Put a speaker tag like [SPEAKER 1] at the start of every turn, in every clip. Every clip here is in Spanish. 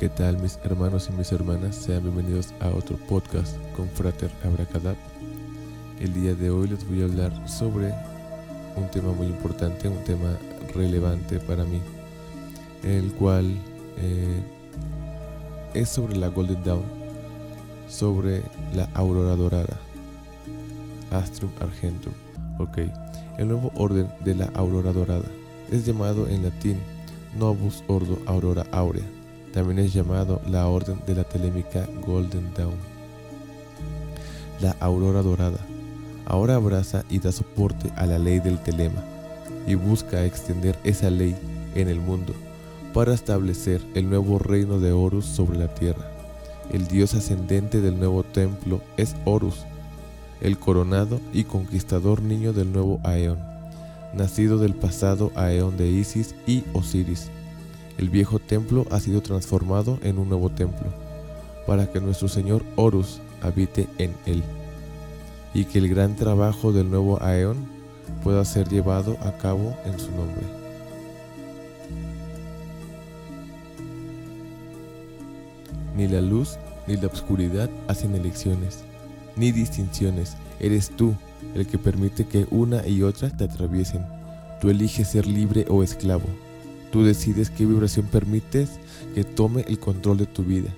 [SPEAKER 1] ¿Qué tal mis hermanos y mis hermanas? Sean bienvenidos a otro podcast con Frater Abracadab. El día de hoy les voy a hablar sobre un tema muy importante, un tema relevante para mí, el cual eh, es sobre la Golden Dawn, sobre la aurora dorada, Astrum Argentum. Ok, el nuevo orden de la aurora dorada es llamado en latín Novus Ordo Aurora Aurea. También es llamado la orden de la telémica Golden Dawn. La aurora dorada ahora abraza y da soporte a la ley del telema y busca extender esa ley en el mundo para establecer el nuevo reino de Horus sobre la tierra. El dios ascendente del nuevo templo es Horus, el coronado y conquistador niño del nuevo Aeón, nacido del pasado Aeón de Isis y Osiris. El viejo templo ha sido transformado en un nuevo templo, para que nuestro Señor Horus habite en él, y que el gran trabajo del nuevo Aeón pueda ser llevado a cabo en su nombre. Ni la luz ni la oscuridad hacen elecciones, ni distinciones. Eres tú el que permite que una y otra te atraviesen. Tú eliges ser libre o esclavo. Tú decides qué vibración permites que tome el control de tu vida.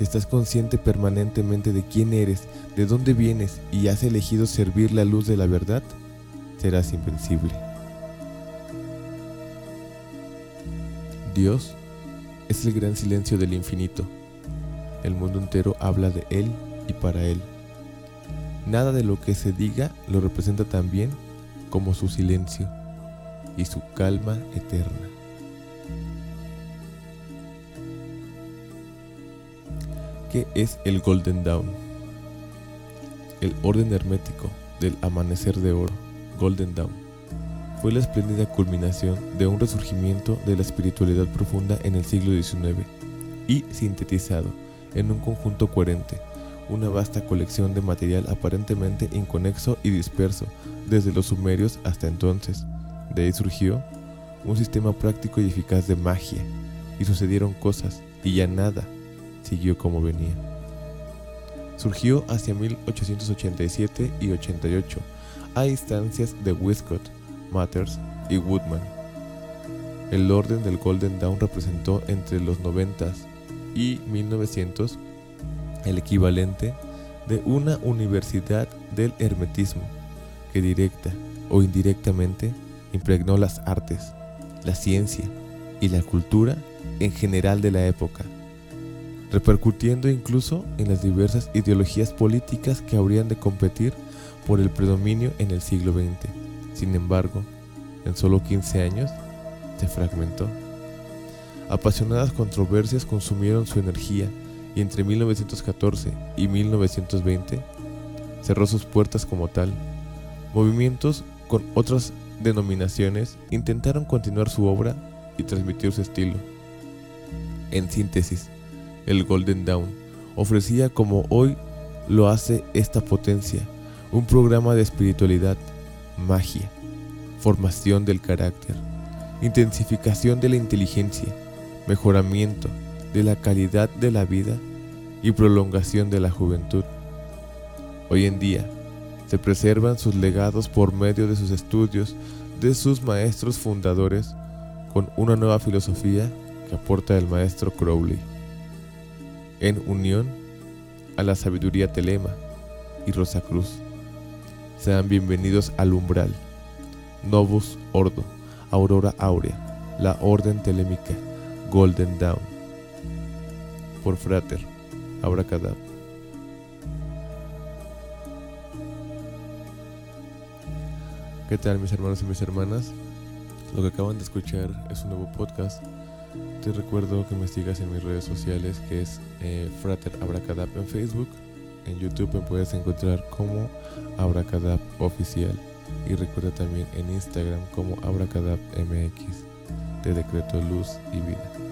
[SPEAKER 1] Estás consciente permanentemente de quién eres, de dónde vienes y has elegido servir la luz de la verdad, serás invencible. Dios es el gran silencio del infinito. El mundo entero habla de Él y para Él. Nada de lo que se diga lo representa tan bien como su silencio y su calma eterna. ¿Qué es el Golden Dawn? El orden hermético del amanecer de oro, Golden Dawn, fue la espléndida culminación de un resurgimiento de la espiritualidad profunda en el siglo XIX y sintetizado en un conjunto coherente, una vasta colección de material aparentemente inconexo y disperso desde los sumerios hasta entonces. De ahí surgió un sistema práctico y eficaz de magia, y sucedieron cosas, y ya nada siguió como venía. Surgió hacia 1887 y 88 a instancias de Wiscott, Matters y Woodman. El orden del Golden Dawn representó entre los 90 y 1900 el equivalente de una universidad del hermetismo que directa o indirectamente impregnó las artes, la ciencia y la cultura en general de la época, repercutiendo incluso en las diversas ideologías políticas que habrían de competir por el predominio en el siglo XX. Sin embargo, en solo 15 años se fragmentó. Apasionadas controversias consumieron su energía y entre 1914 y 1920 cerró sus puertas como tal. Movimientos con otras denominaciones intentaron continuar su obra y transmitir su estilo. En síntesis, el Golden Dawn ofrecía como hoy lo hace esta potencia, un programa de espiritualidad, magia, formación del carácter, intensificación de la inteligencia, mejoramiento de la calidad de la vida y prolongación de la juventud. Hoy en día se preservan sus legados por medio de sus estudios de sus maestros fundadores con una nueva filosofía que aporta el maestro Crowley, en unión a la sabiduría telema y Rosa Cruz. Sean bienvenidos al umbral, Novus Ordo, Aurora Aurea, la Orden Telémica, Golden Dawn. Por Frater, Abracadab. ¿Qué tal mis hermanos y mis hermanas? Lo que acaban de escuchar es un nuevo podcast. Te recuerdo que me sigas en mis redes sociales que es eh, Frater Abracadab en Facebook. En YouTube me puedes encontrar como Abracadab Oficial. Y recuerda también en Instagram como Abracadab MX. Te decreto luz y vida.